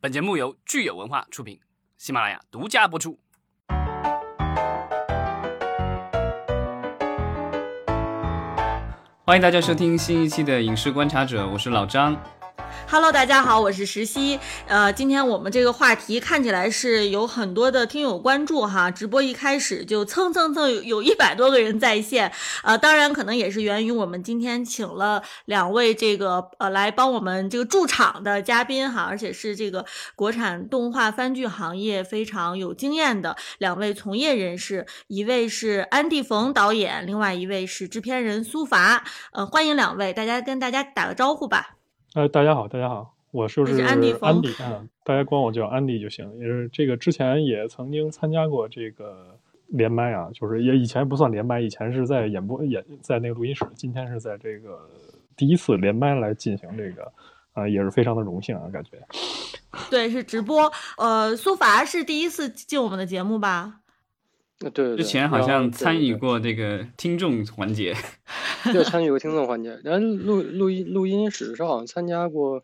本节目由聚友文化出品，喜马拉雅独家播出。欢迎大家收听新一期的《影视观察者》，我是老张。Hello，大家好，我是石溪。呃，今天我们这个话题看起来是有很多的听友关注哈。直播一开始就蹭蹭蹭有有一百多个人在线，呃，当然可能也是源于我们今天请了两位这个呃来帮我们这个驻场的嘉宾哈，而且是这个国产动画番剧行业非常有经验的两位从业人士，一位是安迪冯导演，另外一位是制片人苏伐。呃，欢迎两位，大家跟大家打个招呼吧。呃，大家好，大家好，我就是安迪，安迪啊，大家管我叫安迪就行。也是这个之前也曾经参加过这个连麦啊，就是也以前不算连麦，以前是在演播演在那个录音室，今天是在这个第一次连麦来进行这个，啊，也是非常的荣幸啊，感觉。对，是直播。呃，苏伐是第一次进我们的节目吧？呃，对，之前好像参与过这个听众环节，对，参与过听众 环节，然后录录音录音室是好像参加过。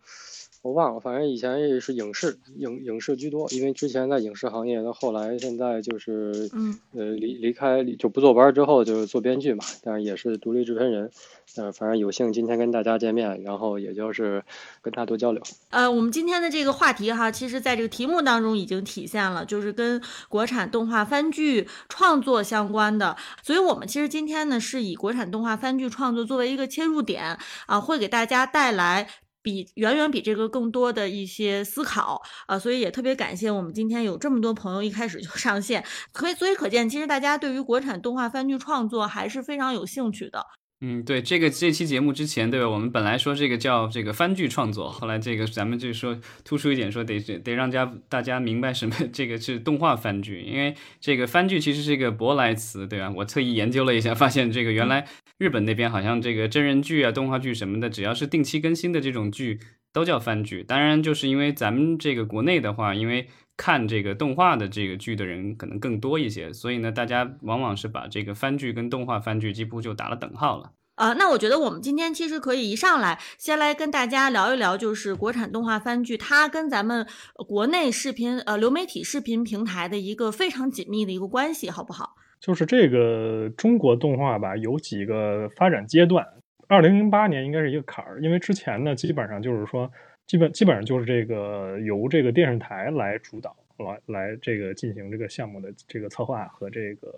我忘了，反正以前也是影视影影视居多，因为之前在影视行业，到后来现在就是，嗯，呃，离离开就不坐班之后就是做编剧嘛，但是也是独立制片人，呃，反正有幸今天跟大家见面，然后也就是跟大家多交流。呃，我们今天的这个话题哈，其实在这个题目当中已经体现了，就是跟国产动画番剧创作相关的，所以我们其实今天呢是以国产动画番剧创作作为一个切入点啊，会给大家带来。比远远比这个更多的一些思考啊，所以也特别感谢我们今天有这么多朋友一开始就 上线，可以所以可见，其实大家对于国产动画番剧创作还是非常有兴趣的。嗯，对这个这期节目之前，对吧？我们本来说这个叫这个番剧创作，后来这个咱们就说突出一点，说得得让家大家明白什么 这个是动画番剧，因为这个番剧其实是一个舶来词，对吧？我特意研究了一下，发现这个原来日本那边好像这个真人剧啊、动画剧什么的，只要是定期更新的这种剧都叫番剧。当然，就是因为咱们这个国内的话，因为看这个动画的这个剧的人可能更多一些，所以呢，大家往往是把这个番剧跟动画番剧几乎就打了等号了。呃，那我觉得我们今天其实可以一上来先来跟大家聊一聊，就是国产动画番剧它跟咱们国内视频呃流媒体视频平台的一个非常紧密的一个关系，好不好？就是这个中国动画吧，有几个发展阶段。二零零八年应该是一个坎儿，因为之前呢，基本上就是说，基本基本上就是这个由这个电视台来主导，来来这个进行这个项目的这个策划和这个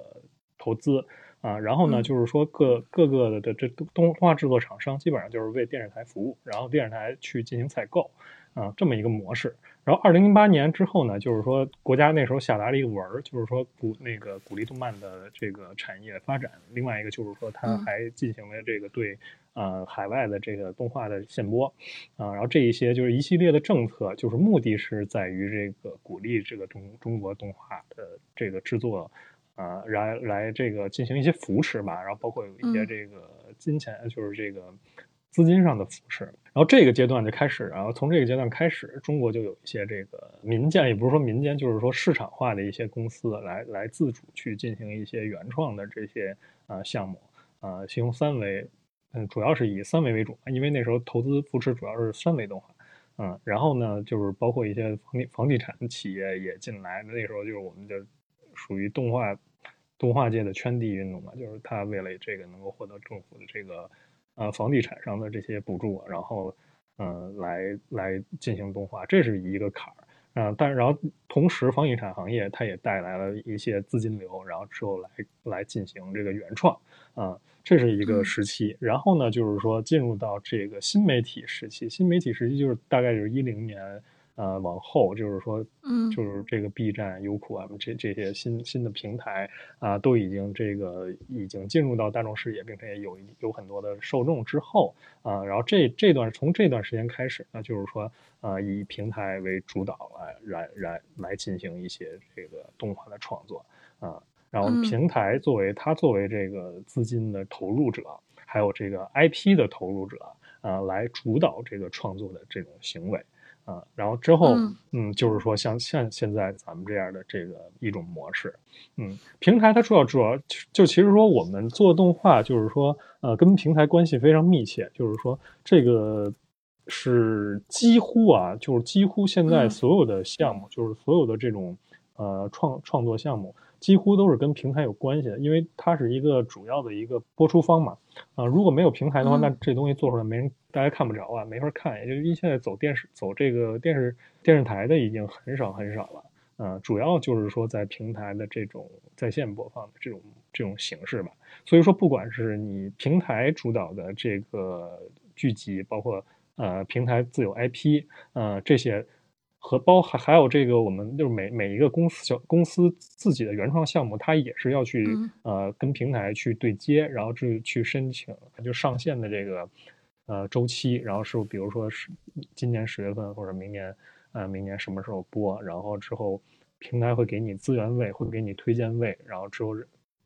投资。啊，然后呢，就是说各各个的这动动画制作厂商基本上就是为电视台服务，然后电视台去进行采购，啊，这么一个模式。然后二零零八年之后呢，就是说国家那时候下达了一个文儿，就是说鼓那个鼓励动漫的这个产业发展。另外一个就是说，他还进行了这个对呃海外的这个动画的限播，啊，然后这一些就是一系列的政策，就是目的是在于这个鼓励这个中中国动画的这个制作。啊，来来这个进行一些扶持吧，然后包括有一些这个金钱，就是这个资金上的扶持。然后这个阶段就开始，然后从这个阶段开始，中国就有一些这个民间，也不是说民间，就是说市场化的一些公司来来自主去进行一些原创的这些啊项目啊，形容三维，嗯，主要是以三维为主，因为那时候投资扶持主要是三维动画，嗯，然后呢，就是包括一些房地房地产企业也进来，那时候就是我们就属于动画。动画界的圈地运动嘛，就是他为了这个能够获得政府的这个呃房地产上的这些补助，然后嗯来来进行动画，这是一个坎儿啊。但然后同时房地产行业它也带来了一些资金流，然后之后来来进行这个原创啊，这是一个时期。然后呢，就是说进入到这个新媒体时期，新媒体时期就是大概就是一零年。呃，往后就是说，嗯，就是这个 B 站、优酷啊，这这些新新的平台啊，都已经这个已经进入到大众视野，并且有有很多的受众之后啊，然后这这段从这段时间开始，那就是说，呃，以平台为主导来来来来进行一些这个动画的创作啊，然后平台作为它作为这个资金的投入者，还有这个 IP 的投入者啊，来主导这个创作的这种行为。啊，然后之后，嗯，就是说像像现在咱们这样的这个一种模式，嗯，平台它主要主要就其实说我们做动画，就是说呃跟平台关系非常密切，就是说这个是几乎啊，就是几乎现在嗯所有的项目，就是所有的这种呃创创作项目，几乎都是跟平台有关系的，因为它是一个主要的一个播出方嘛。啊、如果没有平台的话，嗯那这东西做出来没人，大家看不着啊，没法看。也就因为现在走电视走这个电视电视台的已经很少很少了。呃，主要就是说在平台的这种在线播放的这种这种形式吧。所以说，不管是你平台主导的这个剧集，包括呃平台自有 IP，呃这些和包还还有这个我们就是每每一个公司小公司自己的原创项目，它也是要去、嗯。呃跟平台去对接，然后去去申请就上线的这个呃周期，然后是比如说是今年十月份或者明年呃明年什么时候播，然后之后平台会给你资源位，会给你推荐位，然后之后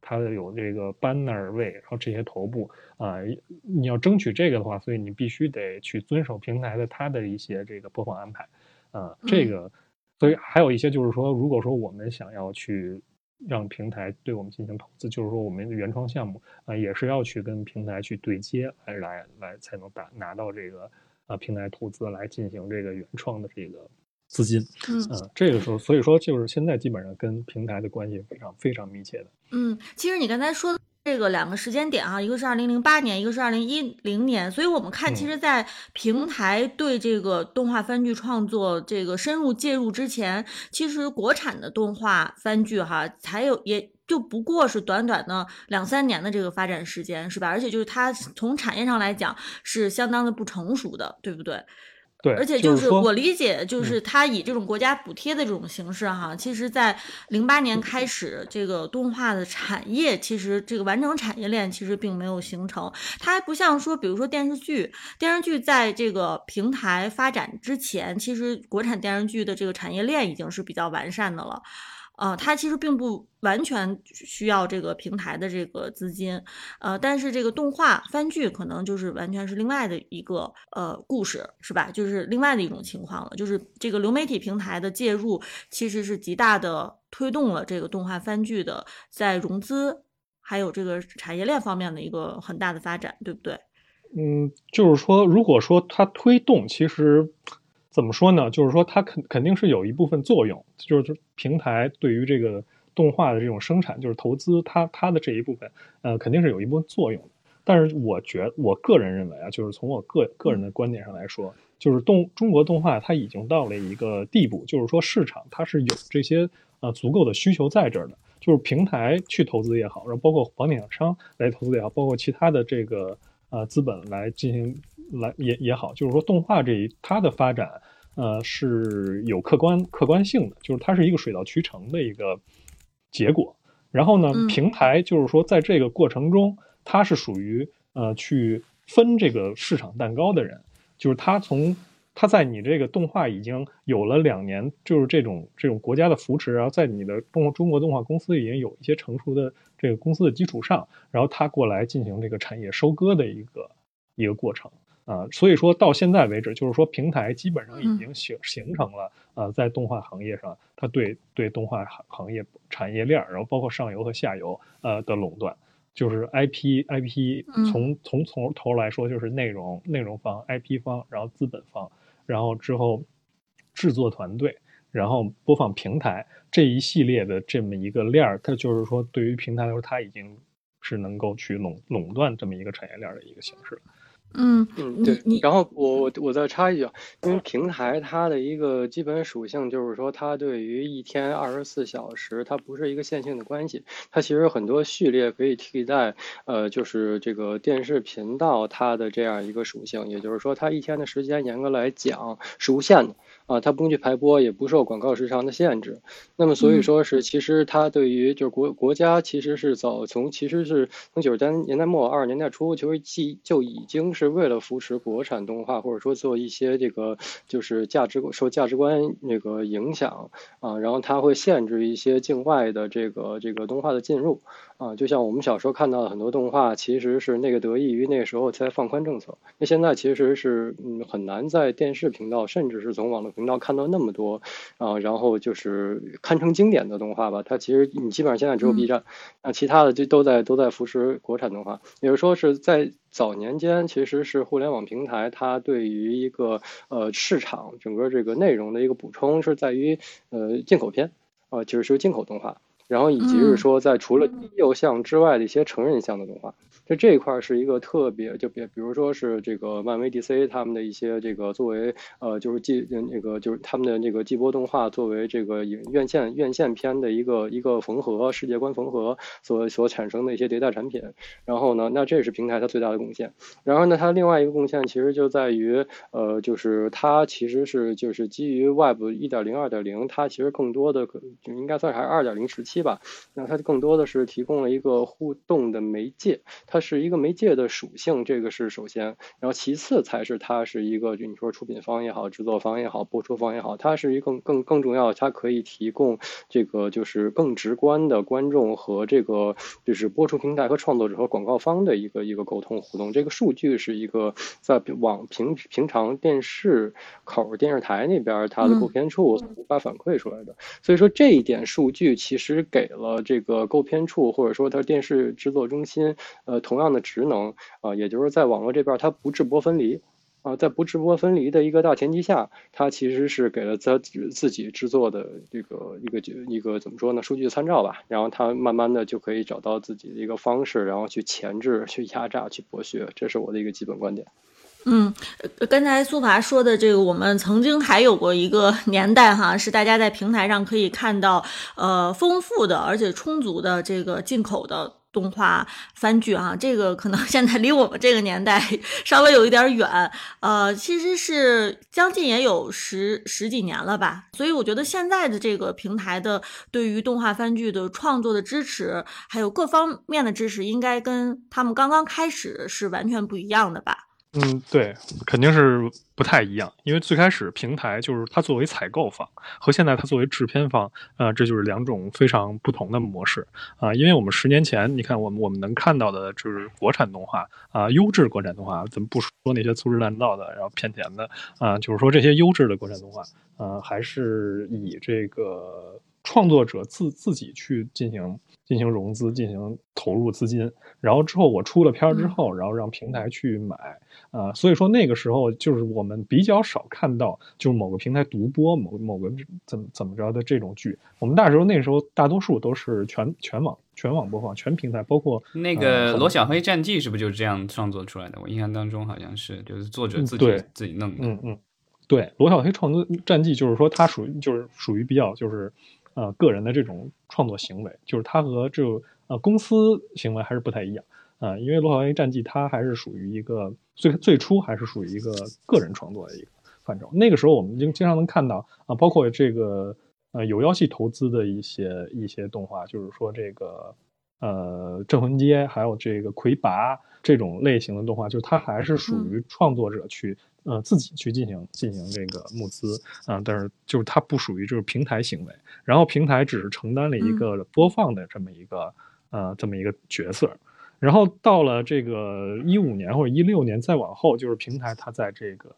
它有这个 banner 位，然后这些头部啊、你要争取这个的话，所以你必须得去遵守平台的它的一些这个播放安排，啊、这个，所以还有一些就是说，如果说我们想要去让平台对我们进行投资，就是说我们的原创项目啊、也是要去跟平台去对接，来来来才能打拿到这个啊、平台投资来进行这个原创的这个资金，嗯嗯，这个时候，所以说就是现在基本上跟平台的关系非常非常密切的。嗯，其实你刚才说的这个两个时间点啊，一个是二零零八年，一个是二零一零年，所以我们看，其嗯实，在平台对这个动画番剧创作这个深入介入之前，其实国产的动画番剧哈，才有也。就不过是短短的两三年的这个发展时间，是吧？而且就是它从产业上来讲是相当的不成熟的，对不对？对，而且就是我理解，就嗯是他以这种国家补贴的这种形式哈，其实，在零八年开始，这个动画的产业其实这个完整产业链其实并没有形成，它还不像说，比如说电视剧，电视剧在这个平台发展之前，其实国产电视剧的这个产业链已经是比较完善的了。呃，它其实并不完全需要这个平台的这个资金，呃，但是这个动画番剧可能就是完全是另外的一个呃故事，是吧？就是另外的一种情况了。就是这个流媒体平台的介入，其实是极大的推动了这个动画番剧的在融资还有这个产业链方面的一个很大的发展，对不对？嗯，就是说，如果说它推动，其实怎么说呢？就是说，它肯肯定是有一部分作用，就是平台对于这个动画的这种生产，就是投资它它的这一部分，呃，肯定是有一部分作用的。但是我觉我个人认为啊，就是从我个个人的观点上来说，就是动中国动画它已经到了一个地步，就是说市场它是有这些呃足够的需求在这儿的，就是平台去投资也好，然后包括房地产商来投资也好，包括其他的这个呃资本来进行来也也好，就是说动画这一它的发展呃是有客观客观性的，就是它是一个水到渠成的一个结果。然后呢嗯，平台就是说在这个过程中，它是属于呃去分这个市场蛋糕的人，就是他从他在你这个动画已经有了两年，就是这种这种国家的扶持，然后在你的动中国动画公司已经有一些成熟的这个公司的基础上，然后他过来进行这个产业收割的一个一个过程啊、所以说到现在为止，就是说平台基本上已经形形成了呃，在动画行业上，它对对动画行行业产业链儿，然后包括上游和下游呃的垄断。就是 IP IP 嗯从从从头来说，就是内容内容方、IP 方，然后资本方，然后之后制作团队，然后播放平台这一系列的这么一个链儿，它就是说对于平台来说，它已经是能够去垄垄断这么一个产业链儿的一个形式了。嗯，嗯，对。然后我我我再插一句啊，因为平台它的一个基本属性就是说，它对于一天二十四小时，它不是一个线性的关系，它其实有很多序列可以替代，呃，就是这个电视频道它的这样一个属性，也就是说，它一天的时间严格来讲是无限的啊，它不用去排播，也不受广告时长的限制。那么所以嗯说是，其实它对于就是国国家其实是早从其实是从九十年代末二十年代初，其实既就已经是为了扶持国产动画，或者说做一些这个就是价值受价值观那个影响啊，然后它会限制一些境外的这个这个动画的进入啊，就像我们小时候看到的很多动画，其实是那个得益于那个时候才放宽政策，那现在其实是嗯很难在电视频道，甚至是从网络频频道看到那么多啊，然后就是堪称经典的动画吧。它其实你基本上现在只有 B 站，那其他的就都在都在扶持国产动画。也就是说是在早年间，其实是互联网平台它对于一个呃市场整个这个内容的一个补充是在于呃进口片啊，就是说进口动画。然后以及是说，在除了低幼项之外的一些成人项的动画，就这一块是一个特别，就比比如说是这个漫威 DC 他们的一些这个作为呃就是季那个就是他们的这个季播动画作为这个影院线院线片的一个一个缝合世界观缝合所所产生的一些迭代产品。然后呢，那这是平台它最大的贡献。然后呢，它另外一个贡献其实就在于呃就是它其实是就是基于 Web 一点零二点零，它其实更多的就应该算还是二点零时期。吧，那它更多的是提供了一个互动的媒介，它是一个媒介的属性，这个是首先，然后其次才是它是一个，就你说出品方也好，制作方也好，播出方也好，它是一个更更更重要，它可以提供这个就是更直观的观众和这个就是播出平台和创作者和广告方的一个一个沟通互动，这个数据是一个在往平平常电视口电视台那边它的购片处无法反馈出来的，所以说这一点数据其实。给了这个购片处或者说它电视制作中心，呃，同样的职能啊，也就是在网络这边它不直播分离啊，在不直播分离的一个大前提下，它其实是给了它自己制作的这个一个一个怎么说呢？数据参照吧，然后它慢慢的就可以找到自己的一个方式，然后去钳制、去压榨、去剥削，这是我的一个基本观点。嗯，刚才苏华说的这个，我们曾经还有过一个 年代哈，是大家在平台上可以看到呃丰富的而且充足的这个进口的动画番剧啊，这个可能 现在离我们这个年代 稍微有一点远，呃，其实是将近也有十十几年了吧，所以我觉得现在的这个平台的对于动画番剧的创作的支持，还有各方面的支持，应该跟他们刚刚开始是完全不一样的吧。嗯，对，肯定是不太一样，因为最开始平台就是它作为采购方，和现在它作为制片方，呃，这就是两种非常不同的模式啊。因为我们十年前，你看我们我们能看到的就是国产动画啊，优质国产动画，咱们不说那些粗制滥造的，然后骗钱的啊，就是说这些优质的国产动画，啊，还是以这个创作者自自己去进行。进行融资，进行投入资金，然后之后我出了片儿之后，然后让平台去买，啊，所以说那个时候就是我们比较少看到，就是某个平台独播某某个怎么怎么着的这种剧。我们那时候那时候大多数都是全全网全网播放，全平台，包括那个《罗小黑战记》是不是就是这样创作出来的？我印象当中好像是，就是作者自己自己弄的。嗯嗯，对，《罗小黑创作战记》就是说他属于就是属于比较就是。呃，个人的这种创作行为，就是他和这呃公司行为还是不太一样啊。因为《罗小黑战记》它还是属于一个最最初还是属于一个个人创作的一个范畴。那个时候我们经经常能看到啊，包括这个呃有妖系投资的一些一些动画，就是说这个呃镇魂街还有这个魁拔这种类型的动画，就是它还是属于创作者去。呃，自己去进行进行这个募资啊，但是就是它不属于就是平台行为，然后平台只是承担了一个播放的这么一个呃这么一个角色，然后到了这个一五年或者一六年再往后，就是平台它在这个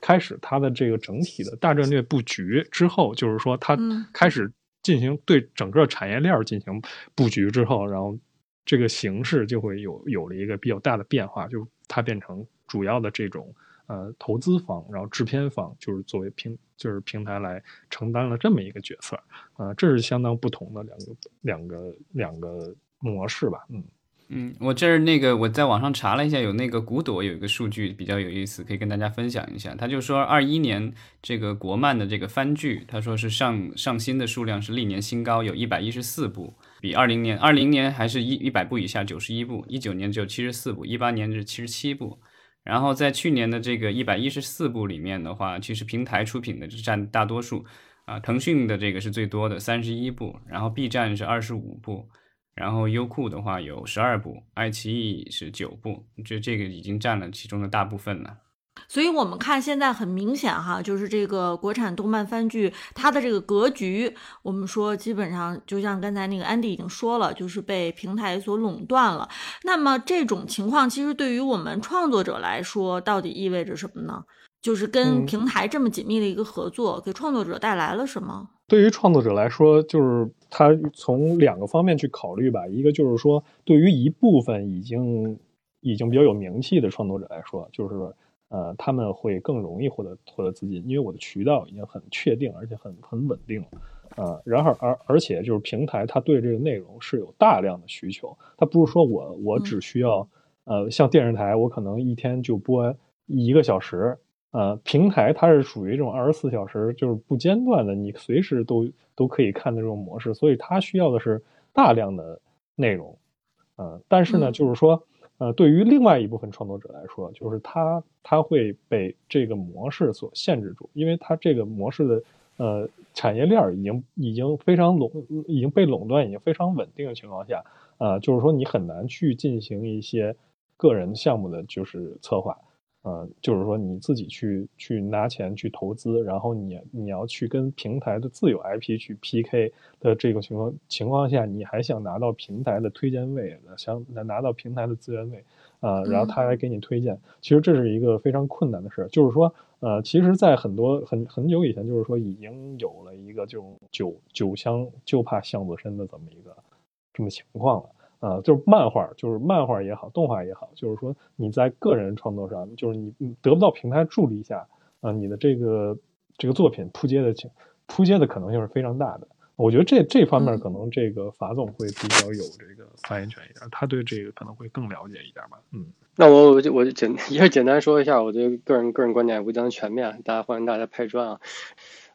开始它的这个整体的大战略布局之后，就是说它开始进行对整个产业链进行布局之后，然后这个形式就会有有了一个比较大的变化，就它变成主要的这种。呃，投资方，然后制片方，就是作为平，就是平台来承担了这么一个角色，呃，这是相当不同的两个两个两个模式吧，嗯嗯，我这儿那个我在网上查了一下，有那个古朵有一个数据比较有意思，可以跟大家分享一下。他就说，二一年这个国漫的这个番剧，他说是上上新的数量是历年新高，有一百一十四部，比二零年二零年还是一一百部以下，九十一部，一九年只有七十四部，一八年是七十七部。然后在去年的这个一百一十四部里面的话，其实平台出品的占大多数，啊，腾讯的这个是最多的三十一部，然后 B 站是二十五部，然后优酷的话有十二部，爱奇艺是九部，就这个已经占了其中的大部分了。所以，我们看现在很明显哈，就是这个国产动漫番剧，它的这个格局，我们说基本上就像刚才那个安迪已经说了，就是被平台所垄断了。那么这种情况，其实对于我们创作者来说，到底意味着什么呢？就是跟平台这么紧密的一个合作，给创作者带来了什么？对于创作者来说，就是他从两个方面去考虑吧。一个就是说，对于一部分已经已经比较有名气的创作者来说，就是呃，他们会更容易获得获得资金，因为我的渠道已经很确定，而且很很稳定了。啊，然后而而且就是平台，它对这个内容是有大量的需求，它不是说我我只需要呃，像电视台，我可能一天就播一个小时。呃，平台它是属于这种二十四小时就是不间断的，你随时都都可以看的这种模式，所以它需要的是大量的内容。呃，但是呢，就是说，呃，对于另外一部分创作者来说，就是他他会被这个模式所限制住，因为他这个模式的呃产业链已经已经非常垄已经被垄断，已经非常稳定的情况下，呃，就是说你很难去进行一些个人项目的就是策划。呃，就是说你自己去去拿钱去投资，然后你你要去跟平台的自有 IP 去 PK 的这个情况情况下，你还想拿到平台的推荐位，想拿到平台的资源位，呃，然后他来给你推荐，其实这是一个非常困难的事。就是说，呃，其实，在很多很很久以前，就是说已经有了一个这种酒酒香就怕巷子深的这么一个这么情况了。啊，就是漫画，就是漫画也好，动画也好，就是说你在个人创作上，就是你得不到平台助力下，啊，你的这个这个作品扑街的情，扑街的可能性是非常大的。我觉得这这方面可能这个法总会比较有这个发言权一点，他对这个可能会更了解一点吧。嗯，那我我就我就简 也是简单说一下，我的个人个人观点也不讲全面，大家欢迎大家拍砖啊。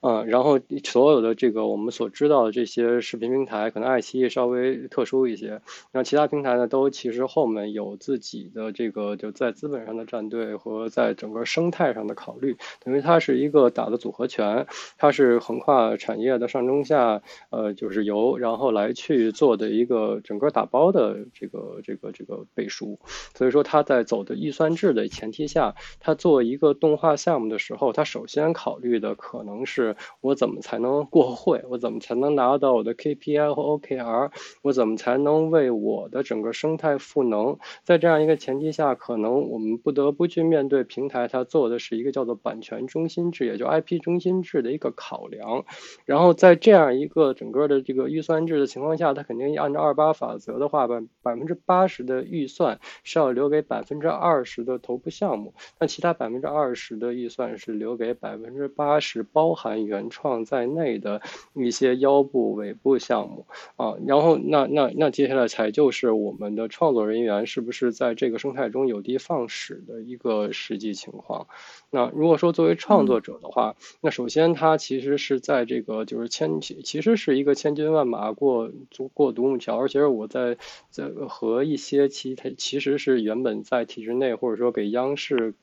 嗯，然后所有的这个我们所知道的这些视频平台，可能爱奇艺稍微特殊一些，那其他平台呢，都其实后面有自己的这个就在资本上的战队和在整个生态上的考虑，等于它是一个打的组合拳，它是横跨产业的上中下，呃，就是由然后来去做的一个整个打包的这个这个这个背书，所以说它在走的预算制的前提下，它做一个动画项目的时候，它首先考虑的可能是。我怎么才能过会？我怎么才能拿到我的 KPI 和 OKR？我怎么才能为我的整个生态赋能？在这样一个前提下，可能我们不得不去面对平台，它做的是一个叫做版权中心制，也就 IP 中心制的一个考量。然后在这样一个整个的这个预算制的情况下，它肯定按照二八法则的话，百百分之八十的预算是要留给百分之二十的头部项目，那其他百分之二十的预算是留给百分之八十包含。原创在内的一些腰部、尾部项目啊，然后那那那接下来才就是我们的创作人员是不是在这个生态中有的放矢的一个实际情况。那如果说作为创作者的话，那首先他其实是在这个就是千其实是一个千军万马过过独木桥，而且我在在和一些其他其实是原本在体制内或者说给央视。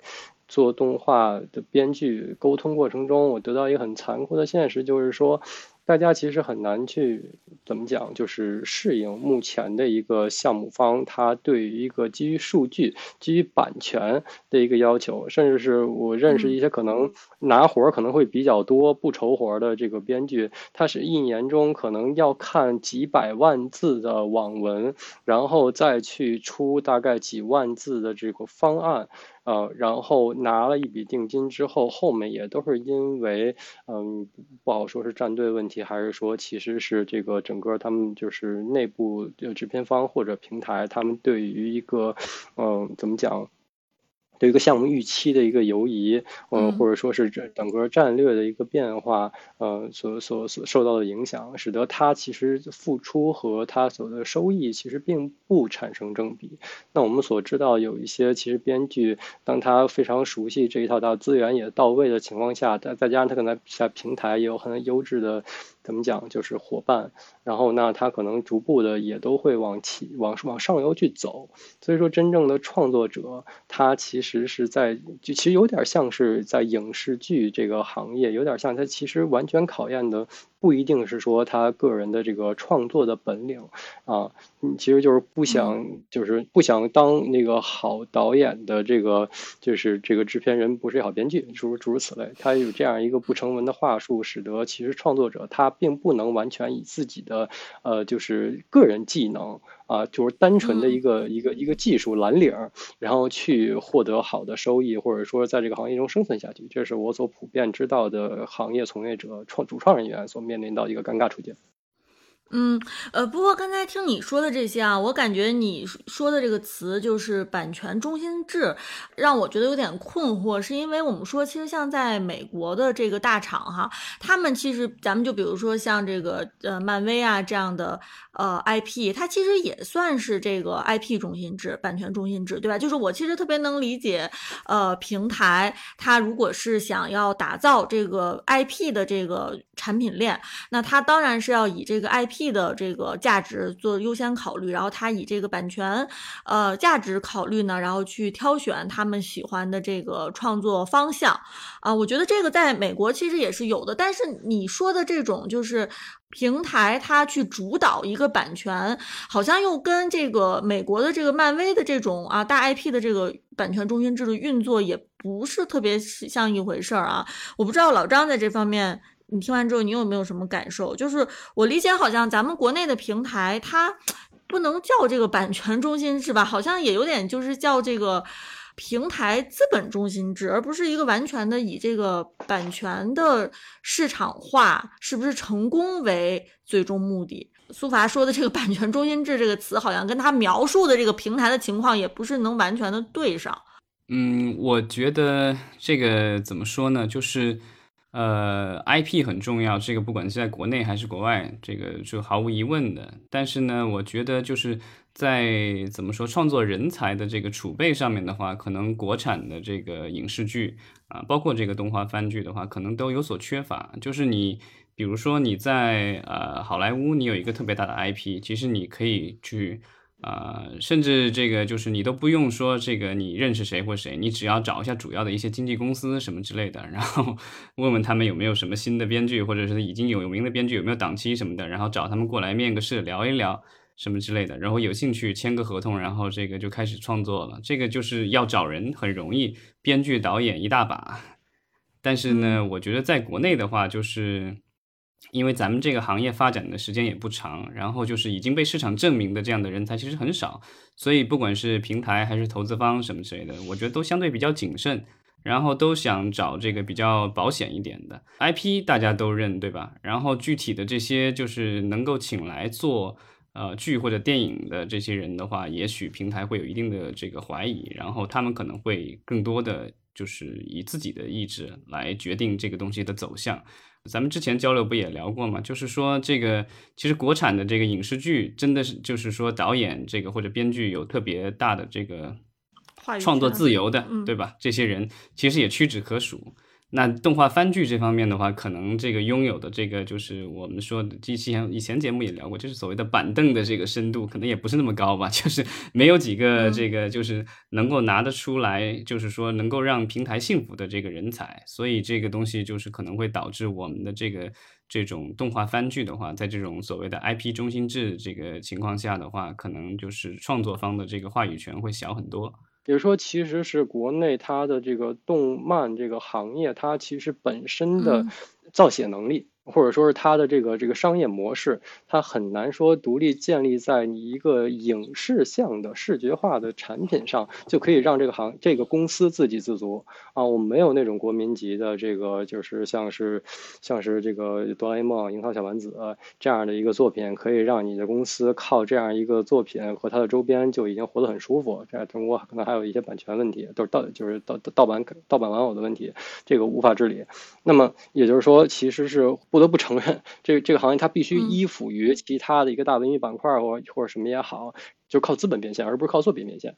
做动画的编剧沟通过程中，我得到一个很残酷的现实，就是说。大家其实很难去怎么讲，就是适应目前的一个项目方，他对于一个基于数据、基于版权的一个要求，甚至是我认识一些可能拿活儿可能会比较多、不愁活儿的这个编剧，他是一年中可能要看几百万字的网文，然后再去出大概几万字的这个方案。呃，然后拿了一笔定金之后，后面也都是因为，嗯，不好说是战队问题，还是说其实是这个整个他们就是内部就制片方或者平台，他们对于一个，嗯，怎么讲？对一个项目预期的一个游移，嗯，或者说是整整个战略的一个变化，呃，所所所受到的影响，使得它其实付出和它所的收益其实并不产生正比。那我们所知道有一些其实编剧，当他非常熟悉这一套，到资源也到位的情况下，再再加上他可能在平台也有很优质的。怎么讲？就是伙伴，然后那他可能逐步的也都会往起往往上游去走。所以说，真正的创作者，他其实是在就其实有点像是在影视剧这个行业，有点像他其实完全考验的不一定是说他个人的这个创作的本领啊，其实就是不想就是不想当那个好导演的这个就是这个制片人不是好编剧，诸如诸如此类，他有这样一个不成文的话术，使得其实创作者他并不能完全以自己的呃就是个人技能。啊，就是单纯的一个一个一个技术蓝领，然后去获得好的收益，或者说在这个行业中生存下去，这是我所普遍知道的行业从业者、创主创人员所面临到一个尴尬处境。嗯，呃，不过刚才听你说的这些啊，我感觉你说的这个词就是版权中心制，让我觉得有点困惑，是因为我们说，其实像在美国的这个大厂哈，他们其实咱们就比如说像这个呃漫威啊这样的呃 IP，它其实也算是这个 IP 中心制、版权中心制，对吧？就是我其实特别能理解，呃，平台它如果是想要打造这个 IP 的这个产品链，那它当然是要以这个 IP。的这个价值做优先考虑，然后他以这个版权，呃，价值考虑呢，然后去挑选他们喜欢的这个创作方向，啊，我觉得这个在美国其实也是有的，但是你说的这种就是平台它去主导一个版权，好像又跟这个美国的这个漫威的这种啊大 IP 的这个版权中心制度运作也不是特别像一回事儿啊，我不知道老张在这方面。你听完之后，你有没有什么感受？就是我理解，好像咱们国内的平台，它不能叫这个版权中心制吧？好像也有点就是叫这个平台资本中心制，而不是一个完全的以这个版权的市场化是不是成功为最终目的。苏伐说的这个版权中心制这个词，好像跟他描述的这个平台的情况也不是能完全的对上。嗯，我觉得这个怎么说呢？就是。呃，IP 很重要，这个不管是在国内还是国外，这个是毫无疑问的。但是呢，我觉得就是在怎么说创作人才的这个储备上面的话，可能国产的这个影视剧啊，包括这个动画番剧的话，可能都有所缺乏。就是你，比如说你在呃好莱坞，你有一个特别大的 IP，其实你可以去。啊，甚至这个就是你都不用说这个你认识谁或谁，你只要找一下主要的一些经纪公司什么之类的，然后 问问他们有没有什么新的编剧，或者是已经有有名的编剧有没有档期什么的，然后找他们过来面个试聊一聊什么之类的，然后有兴趣签个合同，然后这个就开始创作了。这个就是要找人很容易，编剧导演一大把，但是呢，我觉得在国内的话就是。因为咱们这个行业发展的时间也不长，然后就是已经被市场证明的这样的人才其实很少，所以不管是平台还是投资方什么之类的，我觉得都相对比较谨慎，然后都想找这个比较保险一点的 IP，大家都认对吧？然后具体的这些就是能够请来做呃剧或者电影的这些人的话，也许平台会有一定的这个怀疑，然后他们可能会更多的就是以自己的意志来决定这个东西的走向。咱们之前交流不也聊过吗？就是说，这个其实国产的这个影视剧，真的是就是说导演这个或者编剧有特别大的这个创作自由的，对吧？这些人其实也屈指可数。那动画番剧这方面的话，可能这个拥有的这个就是我们说的，之前以前节目也聊过，就是所谓的板凳的这个深度，可能也不是那么高吧，就是没有几个这个就是能够拿得出来，就是说能够让平台幸福的这个人才，所以这个东西就是可能会导致我们的这个这种动画番剧的话，在这种所谓的 IP 中心制这个情况下的话，可能就是创作方的这个话语权会小很多。比如说，其实是国内它的这个动漫这个行业，它其实本身的造血能力。或者说是它的这个这个商业模式，它很难说独立建立在你一个影视向的视觉化的产品上，就可以让这个行这个公司自给自足啊。我们没有那种国民级的这个，就是像是像是这个哆啦 A 梦、樱桃小丸子这样的一个作品，可以让你的公司靠这样一个作品和它的周边就已经活得很舒服。在中国可能还有一些版权问题，都是盗就是盗盗版盗版玩偶的问题，这个无法治理。那么也就是说，其实是。不得不承认，这个这个行业它必须依附于其他的一个大文娱板块或或者什么也好，就靠资本变现，而不是靠作品变现。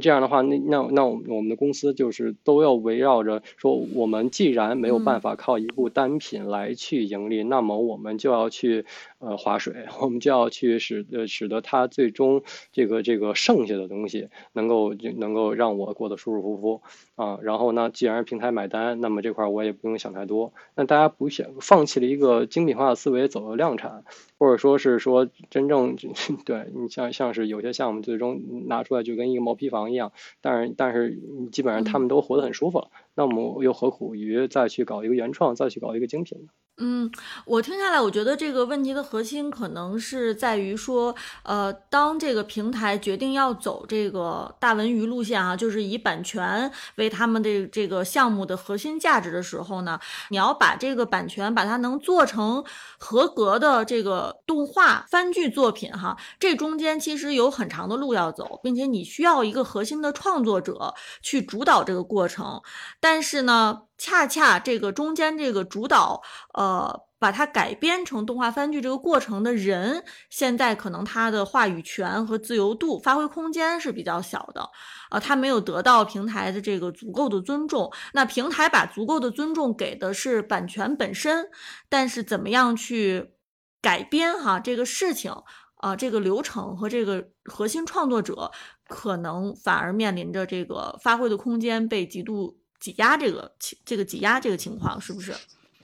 这样的话，那那那我们我们的公司就是都要围绕着说，我们既然没有办法靠一部单品来去盈利，那么我们就要去呃划水，我们就要去使呃使得它最终这个这个剩下的东西能够就能够让我过得舒舒服服啊。然后呢，既然平台买单，那么这块我也不用想太多。那大家不想放弃了一个精品化的思维，走了量产，或者说是说真正 对你像像是有些项目最终拿出来就跟一个毛坯房。一样，但是但是基本上他们都活得很舒服了，那我们又何苦于再去搞一个原创，再去搞一个精品呢？嗯，我听下来，我觉得这个问题的核心可能是在于说，呃，当这个平台决定要走这个大文娱路线啊，就是以版权为他们的这个项目的核心价值的时候呢，你要把这个版权把它能做成合格的这个动画番剧作品哈，这中间其实有很长的路要走，并且你需要一个核心的创作者去主导这个过程，但是呢。恰恰这个中间这个主导，呃，把它改编成动画番剧这个过程的人，现在可能他的话语权和自由度发挥空间是比较小的，呃，他没有得到平台的这个足够的尊重。那平台把足够的尊重给的是版权本身，但是怎么样去改编哈这个事情啊，这个流程和这个核心创作者，可能反而面临着这个发挥的空间被极度。挤压这个情，这个挤压这个情况是不是？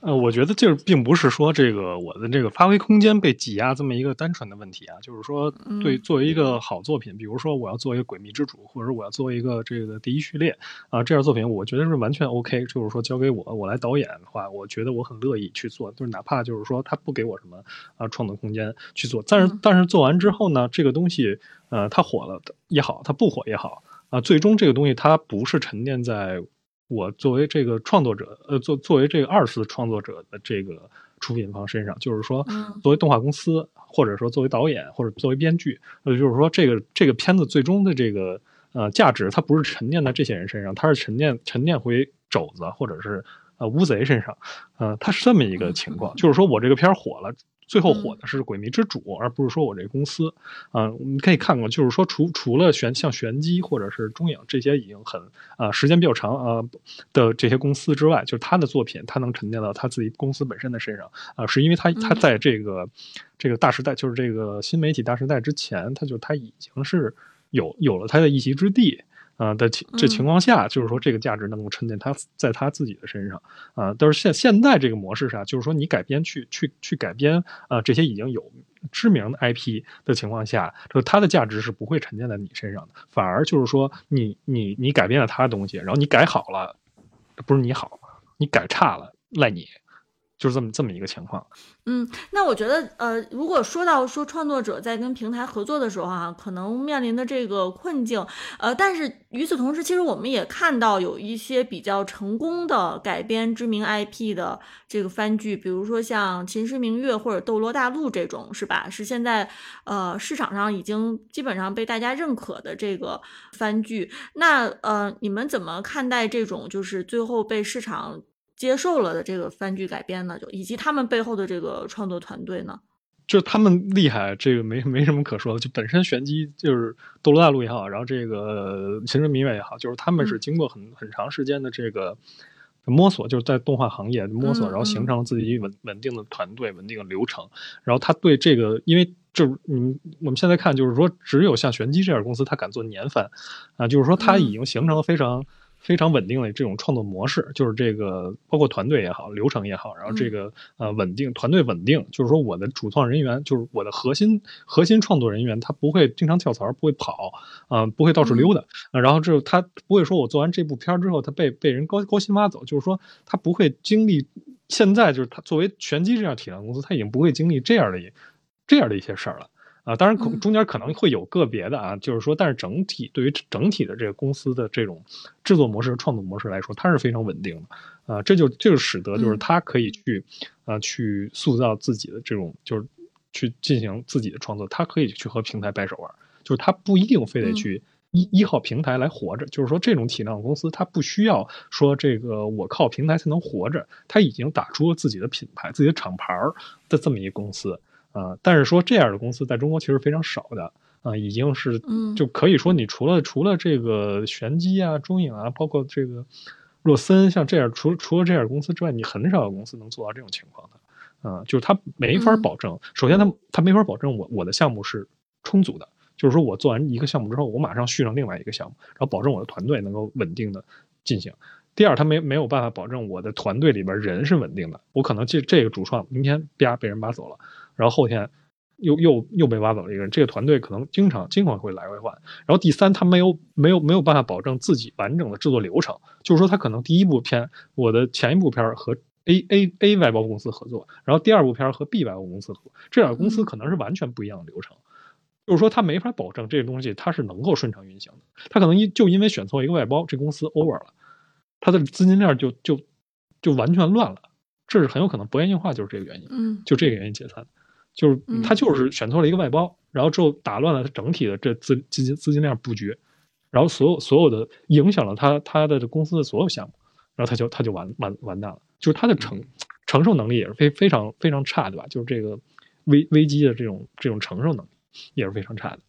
呃，我觉得就是并不是说这个我的这个发挥空间被挤压这么一个单纯的问题啊，就是说，对，作为一个好作品，比如说我要做一个《诡秘之主》，或者我要做一个这个第一序列啊，这样作品，我觉得是完全 OK。就是说，交给我，我来导演的话，我觉得我很乐意去做，就是哪怕就是说他不给我什么啊创作空间去做，但是但是做完之后呢，这个东西呃，它火了也好，它不火也好啊，最终这个东西它不是沉淀在。我作为这个创作者，呃，作作为这个二次创作者的这个出品方身上，就是说，作为动画公司，或者说作为导演，或者作为编剧，呃，就是说，这个这个片子最终的这个呃价值，它不是沉淀在这些人身上，它是沉淀沉淀回肘子或者是呃乌贼身上，呃，它是这么一个情况，就是说我这个片儿火了。最后火的是《鬼迷之主》，而不是说我这公司。啊，我们可以看过，就是说，除除了玄像玄机或者是中影这些已经很啊时间比较长啊的这些公司之外，就是他的作品，他能沉淀到他自己公司本身的身上啊，是因为他他在这个这个大时代，就是这个新媒体大时代之前，他就他已经是有有了他的一席之地。啊的情这情况下，就是说这个价值能够沉淀他在他自己的身上啊。但是现现在这个模式上，就是说你改编去去去改编啊这些已经有知名的 IP 的情况下，就它的价值是不会沉淀在你身上的，反而就是说你你你改变了他的东西，然后你改好了，不是你好，你改差了赖你。就是这么这么一个情况，嗯，那我觉得，呃，如果说到说创作者在跟平台合作的时候啊，可能面临的这个困境，呃，但是与此同时，其实我们也看到有一些比较成功的改编知名 IP 的这个番剧，比如说像《秦时明月》或者《斗罗大陆》这种，是吧？是现在呃市场上已经基本上被大家认可的这个番剧。那呃，你们怎么看待这种就是最后被市场？接受了的这个番剧改编呢，就以及他们背后的这个创作团队呢，就他们厉害，这个没没什么可说的。就本身玄机就是《斗罗大陆》也好，然后这个《秦时明月》也好，就是他们是经过很很长时间的这个摸索，就是在动画行业摸索，然后形成了自己稳稳定的团队、稳定的流程。然后他对这个，因为就是嗯，我们现在看，就是说，只有像玄机这样公司，他敢做年番啊，就是说他已经形成了非常。非常稳定的这种创作模式，就是这个包括团队也好，流程也好，然后这个呃稳定团队稳定，就是说我的主创人员，就是我的核心核心创作人员，他不会经常跳槽，不会跑，啊，不会到处溜达，然后这他不会说我做完这部片之后，他被被人高高薪挖走，就是说他不会经历现在就是他作为拳击这样体量公司，他已经不会经历这样的这样的一些事儿了。啊，当然可中间可能会有个别的啊，就是说，但是整体对于整体的这个公司的这种制作模式、创作模式来说，它是非常稳定的啊，这就这就使得就是它可以去啊去塑造自己的这种就是去进行自己的创作，它可以去和平台掰手腕，就是它不一定非得去依依靠平台来活着，就是说这种体量公司它不需要说这个我靠平台才能活着，它已经打出了自己的品牌、自己的厂牌的这么一个公司。啊，但是说这样的公司在中国其实非常少的啊，已经是嗯就可以说，你除了除了这个玄机啊、中影啊，包括这个若森像这样，除了除了这样的公司之外，你很少有公司能做到这种情况的。啊、就是他没法嗯保证，首先他他没法保证我我的项目是充足的，就是说我做完一个项目之后，我马上续上另外一个项目，然后保证我的团队能够稳定的进行。第二，他没没有办法保证我的团队里边人是稳定的，我可能这这个主创明天啪被人挖走了，然后后天又又又被挖走了一个人，这个团队可能经常经常会来回换。然后第三，他没有没有没有办法保证自己完整的制作流程，就是说他可能第一部片我的前一部片和 A A A 外包公司合作，然后第二部片和 B 外包公司合作，这两个公司可能是完全不一样的流程。就是说，他没法保证这个东西它是能够顺畅运行的。他可能因就因为选错一个外包，这公司 over 了，他的资金链就就就完全乱了。这是很有可能博弈硬化就是这个原因。嗯就这个原因解散，就是嗯他就是选错了一个外包，然后之后打乱了他整体的这资资金资金链布局，然后所有所有的影响了他他的这公司的所有项目，然后他就他就完完完蛋了，就是他的承承受能力也是非非常非常差对吧，就是这个危危机的这种这种承受能力也是非常差的。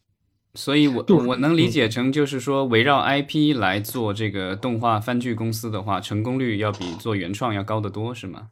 所以我就我能理解成就是说，围绕 IP 来做这个动画番剧公司的话，成功率要比做原创要高得多，是吗？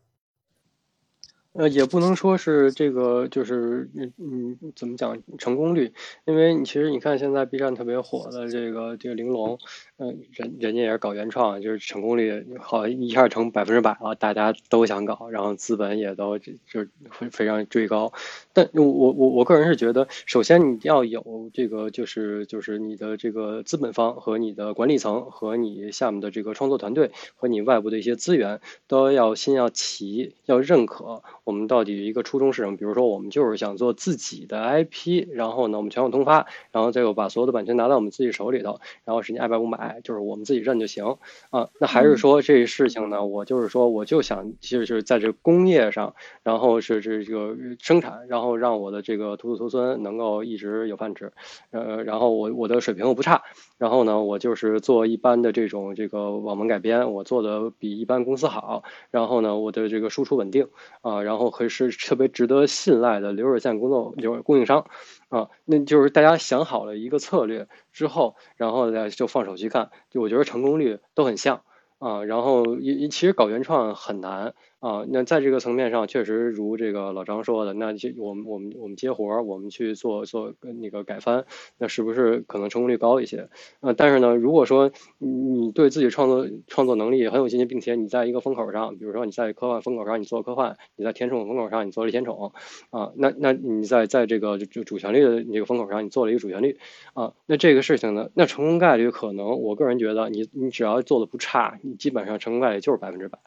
呃，也不能说是这个，就是嗯嗯，怎么讲成功率？因为你其实你看现在 B 站特别火的这个这个玲珑，嗯、人人家也是搞原创，就是成功率好一下成百分之百了，大家都想搞，然后资本也都就就非常追高。但我我我个人是觉得，首先你要有这个就是就是你的这个资本方和你的管理层和你下面的这个创作团队和你外部的一些资源都要先要齐，要认可我们到底一个初衷是什么。比如说，我们就是想做自己的 IP，然后呢，我们全网通发，然后最后把所有的版权拿到我们自己手里头，然后是你爱买不买，就是我们自己认就行。啊。那还是说这事情呢，我就是说我就想就是在这个工业上，然后是这个生产，然后让我的这个徒子徒孙能够一直有饭吃，呃，然后我我的水平又不差，然后呢，我就是做一般的这种这个网文改编，我做的比一般公司好，然后呢，我的这个输出稳定啊，然后还是特别值得信赖的流水线工作流供应商啊，那就是大家想好了一个策略之后，然后再就放手去干，就我觉得成功率都很像。啊，然后也也其实搞原创很难啊。那在这个层面上，确实如这个老张说的，那就我们我们我们接活儿，我们去做做那个改翻，那是不是可能成功率高一些？呃，但是呢，如果说你对自己创作创作能力很有信心，并且你在一个风口上，比如说你在科幻风口上你做科幻，你在甜宠风口上你做了甜宠啊，那那你在在这个就主旋律的那个风口上你做了一个主旋律啊，那这个事情呢，那成功概率可能我个人觉得你你只要做的不差，你基本上成功概率就是百分之百。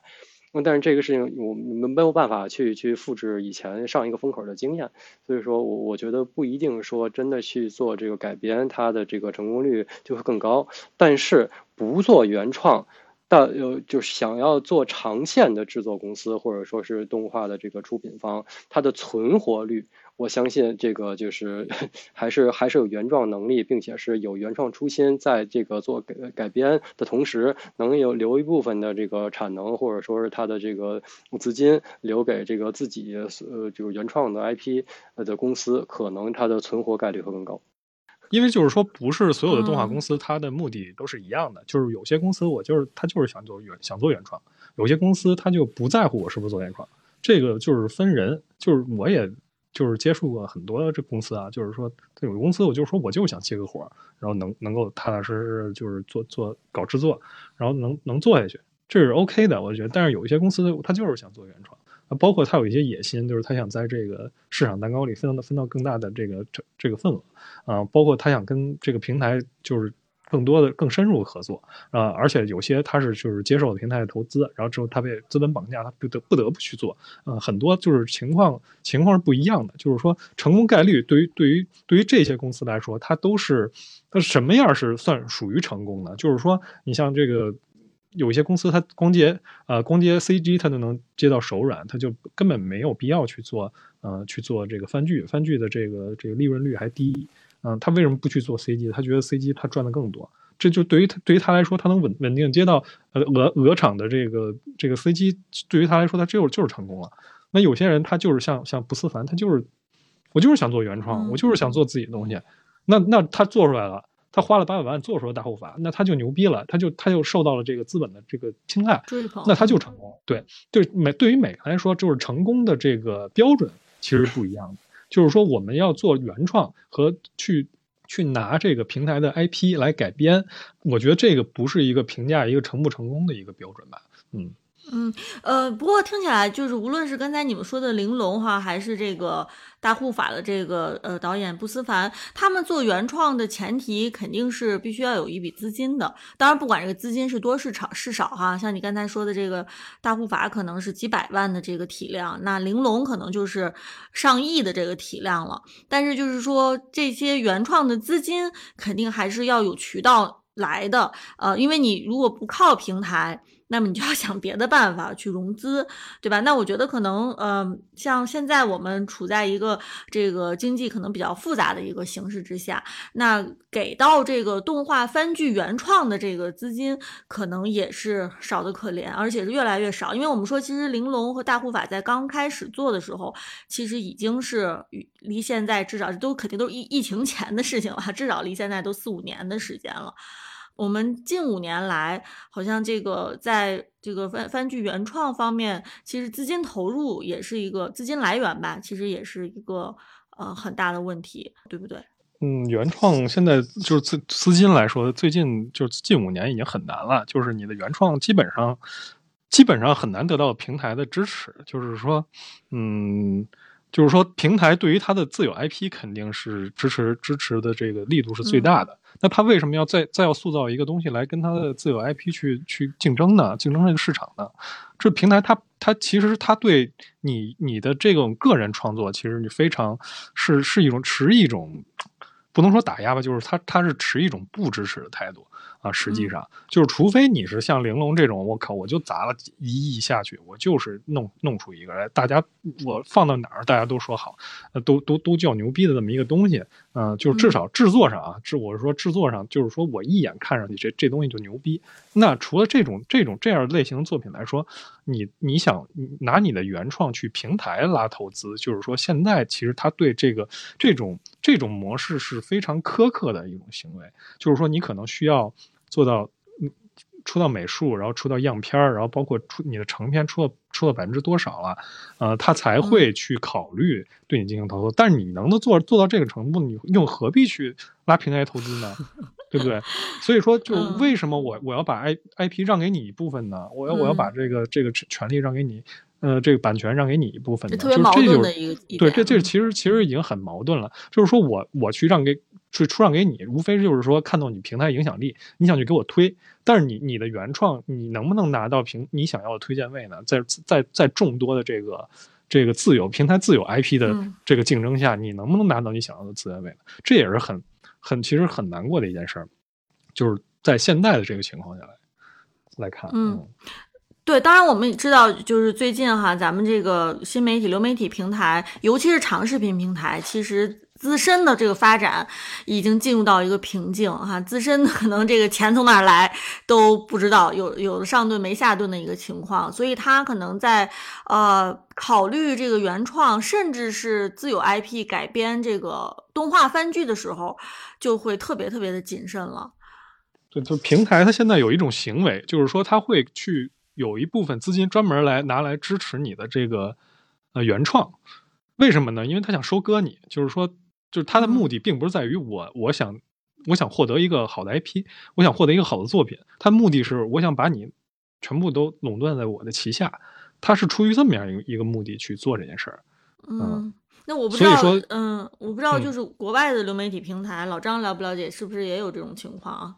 那但是这个事情我们没有办法去去复制以前上一个风口的经验，所以说我我觉得不一定说真的去做这个改编，它的这个成功率就会更高。但是不做原创，但呃就是想要做长线的制作公司或者说是动画的这个出品方，它的存活率。我相信这个就是 还是还是有原创能力，并且是有原创初心，在这个做改改编的同时，能有留一部分的这个产能，或者说是它的这个资金留给这个自己呃这个原创的 IP 的公司，可能它的存活概率会更高。因为就是说，不是所有的动画嗯公司它的目的都是一样的，就是有些公司我就是他就是想做原想做原创，有些公司他就不在乎我是不是做原创，这个就是分人，就是我也就是接触过很多这公司啊，就是说有的公司我就说我就想接个活儿，然后能能够踏踏实实就是做做搞制作，然后能能做下去，这是 OK 的，我觉得。但是有一些公司他就是想做原创。啊，包括他有一些野心，就是他想在这个市场蛋糕里分到分到更大的这个这这个份额，啊，包括他想跟这个平台就是更多的更深入合作，啊，而且有些他是就是接受了平台的投资，然后之后他被资本绑架，他不得不得不去做，呃，很多就是情况情况是不一样的，就是说成功概率对于对于对于这些公司来说，它都是它什么样是算属于成功的？就是说你像这个。有一些公司，它光接呃光接 CG，它就能接到手软，它就根本没有必要去做呃去做这个番剧，番剧的这个这个利润率还低，嗯、他为什么不去做 CG？他觉得 CG 他赚的更多，这就对于他对于他来说，他能稳稳定接到呃鹅鹅厂的这个这个 CG，对于他来说，他就就是成功了。那有些人他就是像像不思凡，他就是我就是想做原创，嗯我就是想做自己的东西。那那他做出来了，他花了八百万做出了大护法，那他就牛逼了，他就他就受到了这个资本的这个青睐，那他就成功。对，对每对于每个人来说，就是成功的这个标准其实不一样的。就是说，我们要做原创和去去拿这个平台的 IP 来改编，我觉得这个不是一个评价一个成不成功的一个标准吧。嗯。嗯，呃，不过听起来就是，无论是刚才你们说的玲珑哈，还是这个大护法的这个呃导演布思凡，他们做原创的前提肯定是必须要有一笔资金的。当然，不管这个资金是多是少是少哈，像你刚才说的这个大护法可能是几百万的这个体量，那玲珑可能就是上亿的这个体量了。但是就是说，这些原创的资金肯定还是要有渠道来的，呃，因为你如果不靠平台。那么你就要 想别的办法去融资，对吧？那我觉得可能，呃，像现在我们处在一个这个经济可能比较复杂的一个形势之下，那给到这个动画番剧原创的这个资金，可能也是少的可怜，而且是越来越少。因为我们说，其实玲珑和大护法在刚开始做的时候，其实已经是离现在至少都肯定都是疫疫情前的事情了，至少离现在都四五年的时间了。我们近五年来，好像这个在这个番番剧原创方面，其实资金投入也是一个资金来源吧，其实也是一个呃很大的问题，对不对？嗯，原创现在就是资资金来说，最近就是近五年已经很难了，就是你的原创基本上基本上很难得到平台的支持，就是说，嗯。就是说，平台对于它的自有 IP 肯定是支持支持的这个力度是最大的。那它为什么要再再要塑造一个东西来跟它的自有 IP 去去竞争呢？竞争这个市场呢？这平台它它其实它对你你的这种个人创作，其实你非常是是一种持一种不能说打压吧，就是它它是持一种不支持的态度。啊，实际上就是，除非你是像玲珑这种，我靠，我就砸了一亿下去，我就是弄弄出一个来，大家我放到哪儿，大家都说好，呃，都都都叫牛逼的这么一个东西，嗯，就是至少制作上啊，制我是说制作上，就是说我一眼看上去这这东西就牛逼。那除了这种这种这样类型的作品来说，你你想拿你的原创去平台拉投资，就是说现在其实他对这个这种这种模式是非常苛刻的一种行为，就是说你可能需要。做到，出到美术，然后出到样片儿，然后包括出你的成片出了出了百分之多少了，呃，他才会去考虑对你进行投资。但是你能够做做到这个程度，你又何必去拉平台投资呢？对不对？所以说，就为什么我我要把 I I P 让给你一部分呢？我要我要把这个这个权利让给你，呃，这个版权让给你一部分呢？特别矛盾的一个对，这这其实其实已经很矛盾了。就是说我我去让给。去出让给你，无非就是说看到你平台影响力，你想去给我推，但是你你的原创，你能不能拿到平你想要的推荐位呢？在在在众多的这个这个自有平台自有 IP 的这个竞争下，你能不能拿到你想要的资源位呢？这也是很很其实很难过的一件事儿，就是在现在的这个情况下来来看，嗯，对，当然我们也知道，就是最近哈，咱们这个新媒体流媒体平台，尤其是长视频平台，其实。自身的这个发展已经进入到一个瓶颈哈，自身可能这个钱从哪来都不知道，有有的上顿没下顿的一个情况，所以他可能在呃考虑这个原创，甚至是自有 IP 改编这个动画番剧的时候，就会特别特别的谨慎了。对，就平台它现在有一种行为，就是说它会去有一部分资金专门来拿来支持你的这个呃原创，为什么呢？因为他想收割你，就是说。就是他的目的并不是在于我，我想，我想获得一个好的 IP，我想获得一个好的作品。他目的是我想把你全部都垄断在我的旗下。他是出于这么样一个一个目的去做这件事儿。嗯，那我不知道，嗯，我不知道，就是国外的流媒体平台，老张了不了解，是不是也有这种情况啊？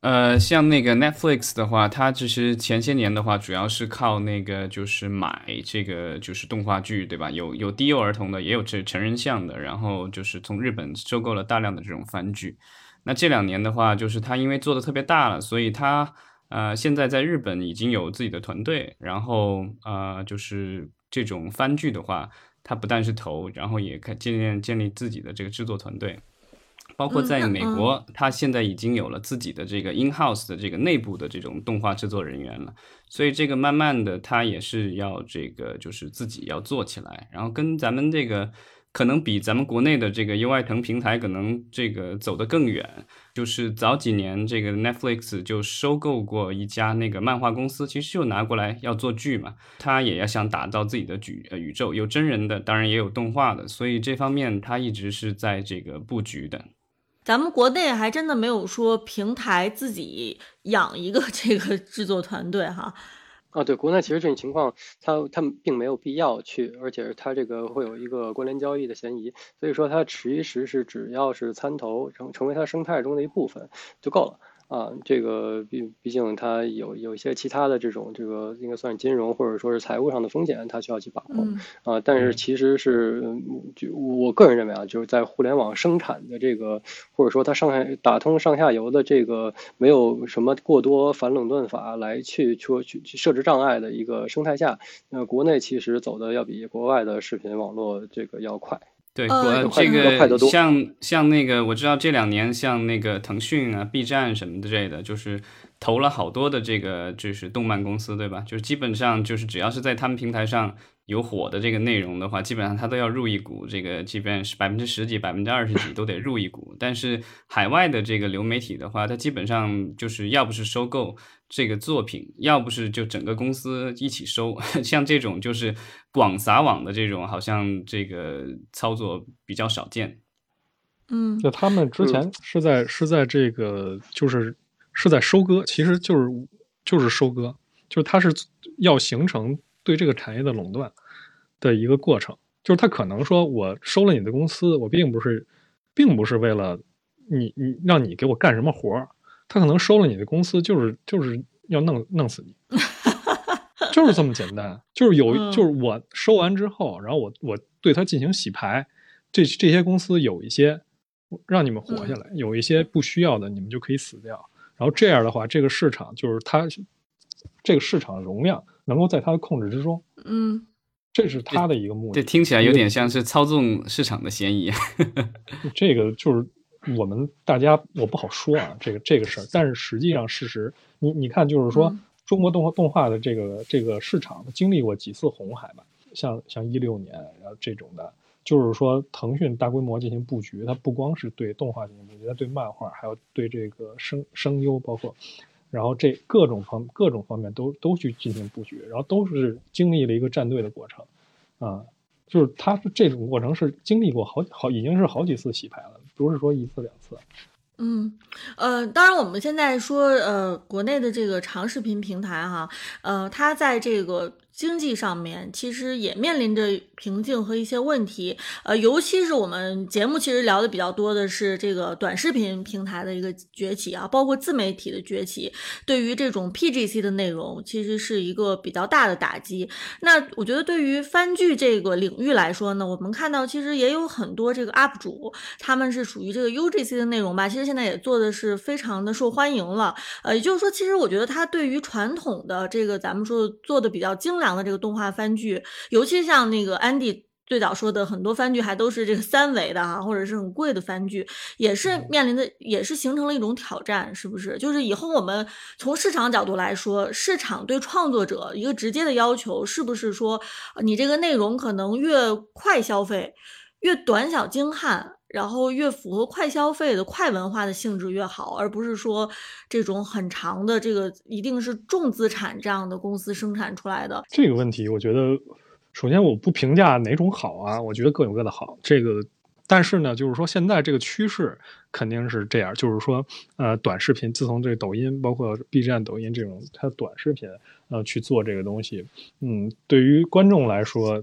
呃，像那个 Netflix 的话，它其实前些年的话，主要是靠那个就是买这个就是动画剧，对吧？有有低幼儿童的，也有这成人向的，然后就是从日本收购了大量的这种番剧。那这两年的话，就是它因为做的特别大了，所以它呃现在在日本已经有自己的团队，然后呃就是这种番剧的话，它不但是投，然后也开建立建立自己的这个制作团队。包括在美国，他现在已经有了自己的这个 in house 的这个内部的这种动画制作人员了，所以这个慢慢的他也是要这个就是自己要做起来，然后跟咱们这个可能比咱们国内的这个优爱腾平台可能这个走得更远。就是早几年这个 Netflix 就收购过一家那个漫画公司，其实就拿过来要做剧嘛，他也要想打造自己的剧呃宇宙，有真人的，当然也有动画的，所以这方面他一直是在这个布局的。咱们国内还真的没有说平台自己养一个 这个制作团队哈。啊，对，国内其实这种情况，它它并没有必要去，而且它这个会有一个关联交易的嫌疑，所以说它其实是只要是参投成成为它生态中的一部分就够了。啊，这个毕毕竟它有有一些其他的这种这个应该算是金融或者说是财务上的风险，它需要去把控啊。但是其实是就我个人认为啊，就是在互联网生产的这个或者说它上下打通上下游的这个没有什么过多反垄断法来去说去去设置障碍的一个生态下，那国内其实走的要比国外的视频网络这个要快。对，我这个像像那个，我知道这两年像那个腾讯啊、B 站什么之类的，就是投了好多的这个就是动漫公司，对吧？就是基本上就是只要是在他们平台上。有火的这个内容的话，基本上它都要入一股，这个即便是百分之十几、百分之二十几都得入一股。但是海外的这个流媒体的话，它基本上就是要不是收购这个作品，要不是就整个公司一起收。像这种就是广撒网的这种，好像这个操作比较少见。嗯，那他们之前是在是在这个就是是在收割，其实就是就是收割，就是它是要形成。对这个产业的垄断的一个过程，就是他可能说，我收了你的公司，我并不是，并不是为了你，你让你给我干什么活儿，他可能收了你的公司，就是就是要弄弄死你，就是这么简单，就是有，就是我收完之后，然后我我对他进行洗牌，这这些公司有一些让你们活下来，有一些不需要的，你们就可以死掉，然后这样的话，这个市场就是它这个市场容量。能够在他的控制之中，嗯，这是他的一个目的。这听起来有点像是操纵市场的嫌疑。这个就是我们大家我不好说啊，这个这个事儿。但是实际上事实，你你看，就是说中国动画动画的这个这个市场经历过几次红海吧？像像一六年，然后这种的，就是说腾讯大规模进行布局，它不光是对动画进行布局，它对漫画，还有对这个声声优，包括。然后这各种方各种方面都都去进行布局，然后都是经历了一个站队的过程，啊，就是它这种过程是经历过好好已经是好几次洗牌了，不是说一次两次。嗯，呃，当然我们现在说，呃，国内的这个长视频平台哈，呃，它在这个。经济上面其实也面临着瓶颈和一些问题，呃，尤其是我们节目其实聊的比较多的是这个短视频平台的一个崛起啊，包括自媒体的崛起，对于这种 PGC 的内容其实是一个比较大的打击。那我觉得对于番剧这个领域来说呢，我们看到其实也有很多这个 UP 主，他们是属于这个 UGC 的内容吧，其实现在也做的是非常的受欢迎了。呃，也就是说，其实我觉得它对于传统的这个咱们说做的比较精良。的这个动画番剧，尤其像那个安迪最早说的，很多番剧还都是这个三维的啊，或者是很贵的番剧，也是面临的，也是形成了一种挑战，是不是？就是以后我们从市场角度来说，市场对创作者一个直接的要求，是不是说你这个内容可能越快消费，越短小精悍？然后越符合快消费的快文化的性质越好，而不是说这种很长的这个一定是重资产这样的公司生产出来的这个问题，我觉得首先我不评价哪种好啊，我觉得各有各的好。这个，但是呢，就是说现在这个趋势肯定是这样，就是说呃，短视频自从这个抖音包括 B 站、抖音这种它短视频呃去做这个东西，嗯，对于观众来说。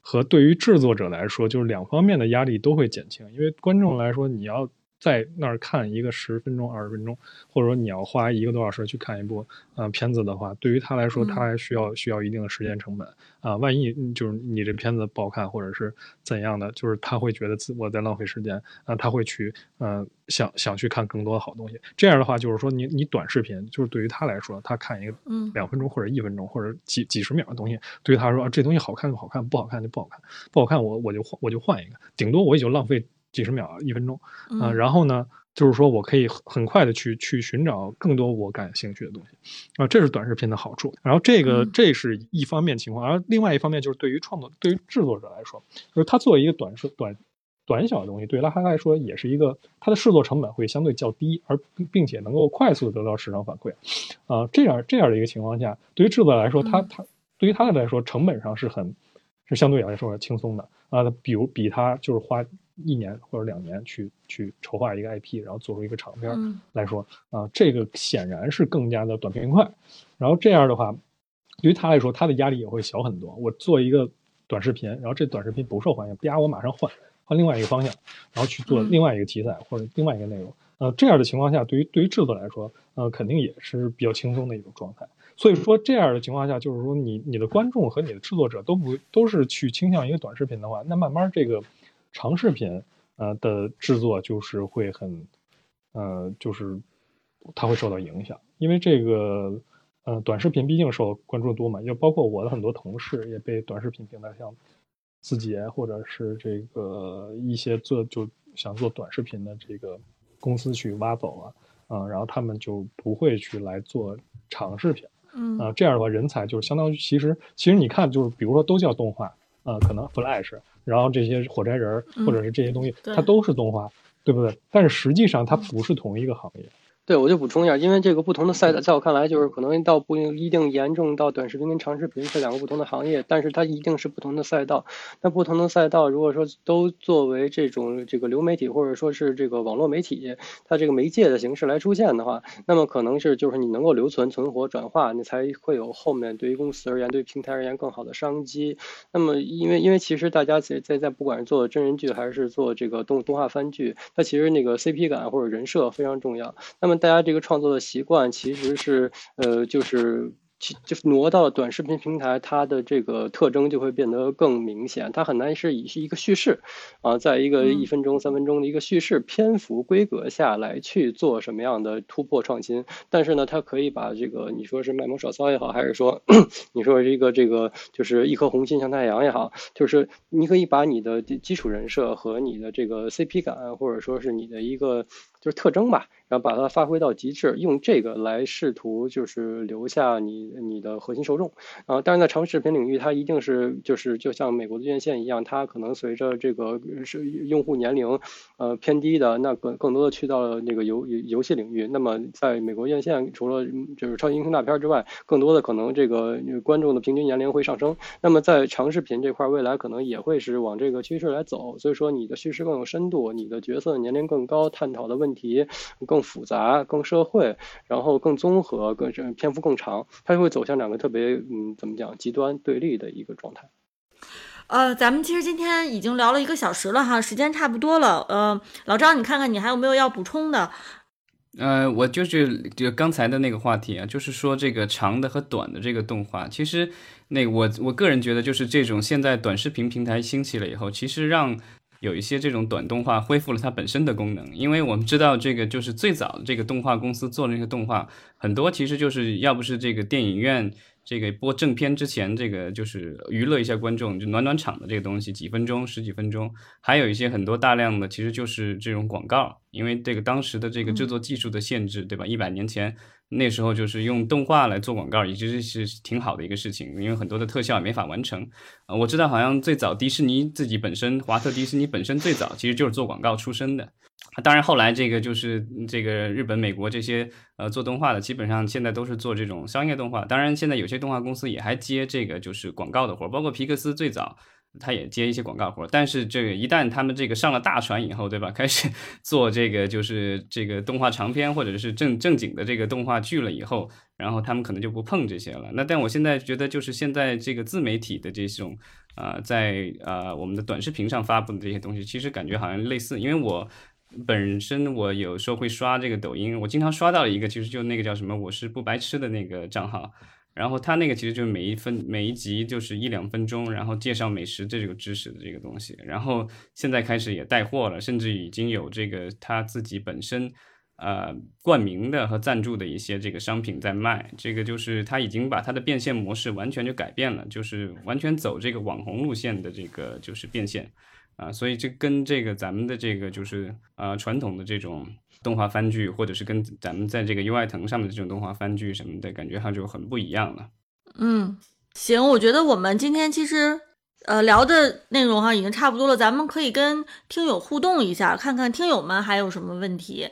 和对于制作者来说，就是两方面的压力都会减轻，因为观众来说，你要。在那儿看一个十分钟、二十分钟，或者说你要花一个多小时去看一部呃片子的话，对于他来说，他还需要需要一定的时间成本啊。万一就是你这片子不好看，或者是怎样的，就是他会觉得自我在浪费时间啊，他会去嗯想想去看更多的好东西。这样的话，就是说你你短视频，就是对于他来说，他看一个两分钟或者一分钟或者几几十秒的东西，对于他说这东西好看就好看，不好看就不好看，不好看我我就换我就换一个，顶多我也就浪费。几十秒，一分钟，啊，然后呢，就是说我可以很快的去去寻找更多我感兴趣的东西。啊，这是短视频的好处。然后这个这是一方面情况，而另外一方面就是对于创作对于制作者来说，就是他作为一个短视短短小的东西，对于他来说也是一个它的制作成本会相对较低，而并且能够快速的得到市场反馈。啊，这样这样的一个情况下，对于制作来说，他他对于他来说成本上是很是相对来说轻松的。啊，比如比他就是花。一年或者两年去去筹划一个 IP，然后做出一个长片来说啊，这个显然是更加的短平快。然后这样的话，对于他来说，他的压力也会小很多。我做一个短视频，然后这短视频不受欢迎，啪，我马上换换另外一个方向，然后去做另外一个题材或者另外一个内容。呃，这样的情况下，对于对于制作来说，呃，肯定也是比较轻松的一种状态。所以说，这样的情况下，就是说你你的观众和你的制作者都不都是去倾向一个短视频的话，那慢慢这个。长视频，呃的制作就是会很，呃，就是它会受到影响，因为这个，呃，短视频毕竟受关注多嘛，就包括我的很多同事也被短视频平台像字节或者是这个一些做就想做短视频的这个公司去挖走了，啊，然后他们就不会去来做长视频，嗯，啊，这样的话人才就是相当于其实其实你看就是比如说都叫动画，啊，可能 Flash。然后这些火柴人或者是这些东西，它都是动画，对不对？但是实际上它不是同一个行业。对，我就补充一下，因为这个不同的赛道，在我看来，就是可能到不一定严重到短视频跟长视频这两个不同的行业，但是它一定是不同的赛道。那不同的赛道，如果说都作为这种这个流媒体或者说是这个网络媒体，它这个媒介的形式来出现的话，那么可能是就是你能够留存、存活、转化，你才会有后面对于公司而言、对平台而言更好的商机。那么，因为因为其实大家在在在不管是做真人剧还是做这个动动画番剧，它其实那个 CP 感或者人设非常重要。那么大家这个创作的习惯其实是，呃，就是。就是挪到短视频平台，它的这个特征就会变得更明显。它很难是以是一个叙事，啊，在一个一分钟、三分钟的一个叙事篇幅规格下来去做什么样的突破创新。但是呢，它可以把这个你说是卖萌耍骚也好，还是说 你说是一个这个就是一颗红心向太阳也好，就是你可以把你的基础人设和你的这个 CP 感，或者说是你的一个就是特征吧。然后把它发挥到极致，用这个来试图就是留下你你的核心受众啊。但是在长视频领域，它一定是就是就像美国的院线一样，它可能随着这个是用户年龄呃偏低的，那更更多的去到了那个游游戏领域。那么在美国院线，除了就是超级英雄大片之外，更多的可能这个观众的平均年龄会上升。那么在长视频这块，未来可能也会是往这个趋势来走。所以说，你的叙事更有深度，你的角色年龄更高，探讨的问题更。复杂、更社会，然后更综合、更篇幅更长，它就会走向两个特别嗯，怎么讲极端对立的一个状态。呃，咱们其实今天已经聊了一个小时了哈，时间差不多了。呃，老张，你看看你还有没有要补充的？呃，我就是就刚才的那个话题啊，就是说这个长的和短的这个动画，其实那我我个人觉得，就是这种现在短视频平台兴起了以后，其实让。有一些这种短动画恢复了它本身的功能，因为我们知道这个就是最早的这个动画公司做的那些动画，很多其实就是要不是这个电影院这个播正片之前，这个就是娱乐一下观众，就暖暖场的这个东西，几分钟、十几分钟，还有一些很多大量的其实就是这种广告，因为这个当时的这个制作技术的限制，对吧？一百年前。那时候就是用动画来做广告，也其实是挺好的一个事情，因为很多的特效也没法完成。呃，我知道好像最早迪士尼自己本身，华特迪士尼本身最早其实就是做广告出身的。当然后来这个就是这个日本、美国这些呃做动画的，基本上现在都是做这种商业动画。当然现在有些动画公司也还接这个就是广告的活，包括皮克斯最早。他也接一些广告活，但是这个一旦他们这个上了大船以后，对吧？开始做这个就是这个动画长片或者是正正经的这个动画剧了以后，然后他们可能就不碰这些了。那但我现在觉得，就是现在这个自媒体的这种啊，在啊我们的短视频上发布的这些东西，其实感觉好像类似。因为我本身我有时候会刷这个抖音，我经常刷到一个，其实就那个叫什么“我是不白痴”的那个账号。然后他那个其实就是每一分每一集就是一两分钟，然后介绍美食这个知识的这个东西。然后现在开始也带货了，甚至已经有这个他自己本身呃冠名的和赞助的一些这个商品在卖。这个就是他已经把他的变现模式完全就改变了，就是完全走这个网红路线的这个就是变现。啊，所以这跟这个咱们的这个就是呃传统的这种动画番剧，或者是跟咱们在这个优爱腾上面的这种动画番剧什么的感觉，它就很不一样了。嗯，行，我觉得我们今天其实呃聊的内容哈已经差不多了，咱们可以跟听友互动一下，看看听友们还有什么问题。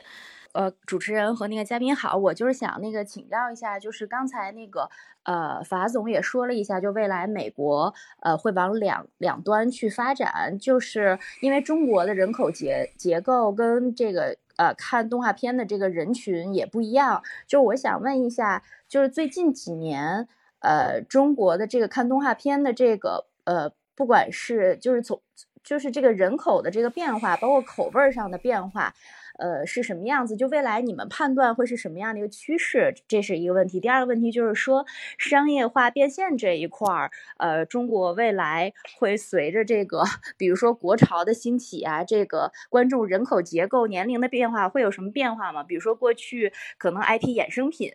呃，主持人和那个嘉宾好，我就是想那个请教一下，就是刚才那个呃法总也说了一下，就未来美国呃会往两两端去发展，就是因为中国的人口结结构跟这个呃看动画片的这个人群也不一样，就我想问一下，就是最近几年呃中国的这个看动画片的这个呃不管是就是从就是这个人口的这个变化，包括口味上的变化。呃，是什么样子？就未来你们判断会是什么样的一个趋势？这是一个问题。第二个问题就是说，商业化变现这一块儿，呃，中国未来会随着这个，比如说国潮的兴起啊，这个观众人口结构、年龄的变化，会有什么变化吗？比如说过去可能 IP 衍生品，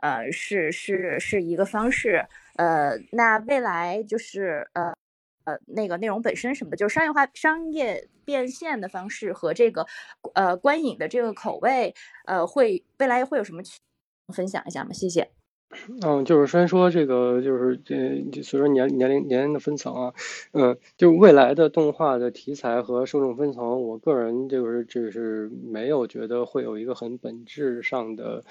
呃，是是是一个方式，呃，那未来就是呃。呃，那个内容本身什么的，就是商业化、商业变现的方式和这个，呃，观影的这个口味，呃，会未来会有什么分享一下吗？谢谢。嗯，就是先说这个，就是这随着年年龄年龄的分层啊，嗯，就未来的动画的题材和受众分层，我个人就是就是没有觉得会有一个很本质上的。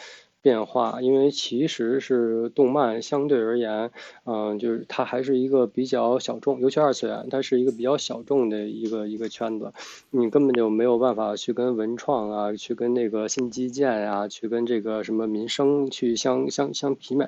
变化，因为其实是动漫相对而言，嗯，就是它还是一个比较小众，尤其二次元，它是一个比较小众的一个一个圈子，你根本就没有办法去跟文创啊，去跟那个新基建啊，去跟这个什么民生去相相相媲美。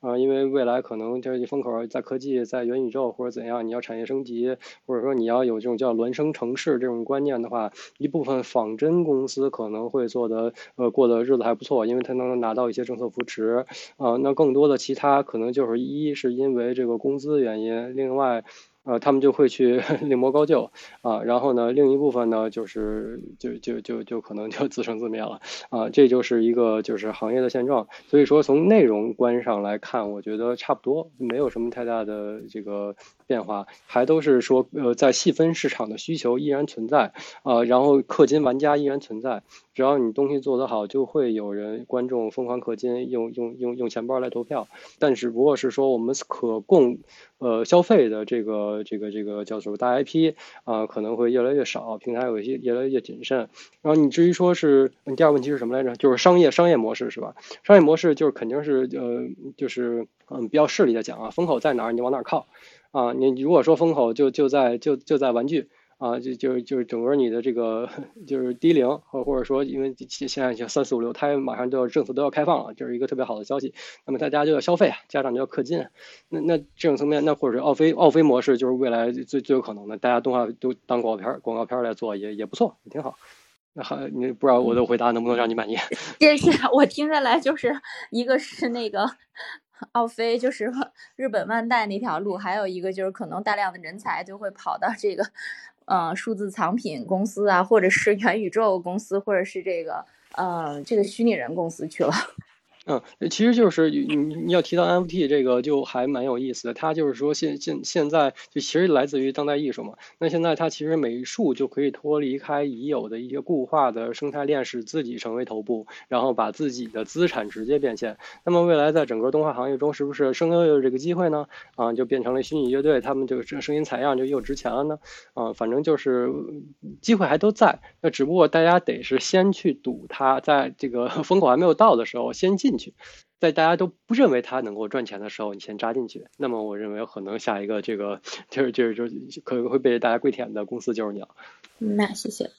啊，因为未来可能就是风口在科技、在元宇宙或者怎样，你要产业升级，或者说你要有这种叫孪生城市这种观念的话，一部分仿真公司可能会做的呃过的日子还不错，因为它能拿到一些政策扶持啊。那更多的其他可能就是一是因为这个工资原因，另外。呃，他们就会去 另谋高就啊，然后呢，另一部分呢，就是就就就就可能就自生自灭了啊，这就是一个就是行业的现状。所以说，从内容观上来看，我觉得差不多，没有什么太大的这个变化，还都是说呃，在细分市场的需求依然存在啊，然后氪金玩家依然存在。只要你东西做得好，就会有人观众疯狂氪金，用用用用钱包来投票。但只不过是说，我们可供呃消费的这个这个这个叫做大 IP 啊，可能会越来越少，平台有些越来越谨慎。然后你至于说是第二问题是什么来着？就是商业商业模式是吧？商业模式就是肯定是呃就是嗯比较势利的讲啊，风口在哪儿你往哪儿靠啊。你如果说风口就就在就就在玩具。啊，就就就是整个你的这个就是低龄，或或者说，因为现现在像三四五六胎马上就要政策都要开放了，这是一个特别好的消息。那么大家就要消费啊，家长就要氪金。那那这种层面，那或者是奥飞奥飞模式就是未来最最有可能的，大家动画都当广告片广告片来做也也不错，也挺好。那还你不知道我的回答能不能让你满意？谢谢，我听下来就是一个是那个奥飞，就是日本万代那条路，还有一个就是可能大量的人才就会跑到这个。呃，数字藏品公司啊，或者是元宇宙公司，或者是这个呃，这个虚拟人公司去了。嗯，其实就是你你要提到 NFT 这个就还蛮有意思的，它就是说现现现在就其实来自于当代艺术嘛。那现在它其实美术就可以脱离开已有的一些固化的生态链，使自己成为头部，然后把自己的资产直接变现。那么未来在整个动画行业中，是不是声优有这个机会呢？啊，就变成了虚拟乐队，他们就这声音采样就又值钱了呢？啊，反正就是机会还都在，那只不过大家得是先去赌它，在这个 风口还没有到的时候先进。去，在大家都不认为他能够赚钱的时候，你先扎进去。那么，我认为可能下一个这个就是就是就是可能会被大家跪舔的公司就是你了。那谢谢。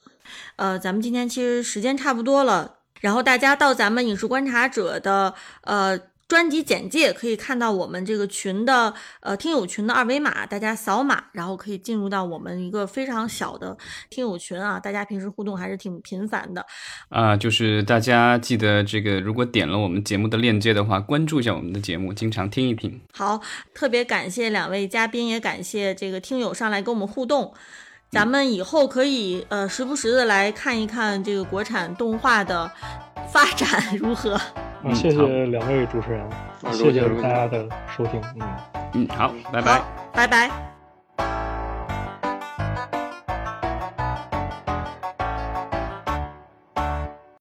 呃，咱们今天其实时间差不多了，然后大家到咱们影视观察者的呃。专辑简介可以看到我们这个群的呃听友群的二维码，大家扫码，然后可以进入到我们一个非常小的听友群啊。大家平时互动还是挺频繁的啊。就是大家记得这个，如果点了我们节目的链接的话，关注一下我们的节目，经常听一听。好，特别感谢两位嘉宾，也感谢这个听友上来跟我们互动。咱们以后可以呃时不时的来看一看这个国产动画的发展如何。谢谢两位主持人谢谢大家的收听嗯。嗯好拜拜。拜拜。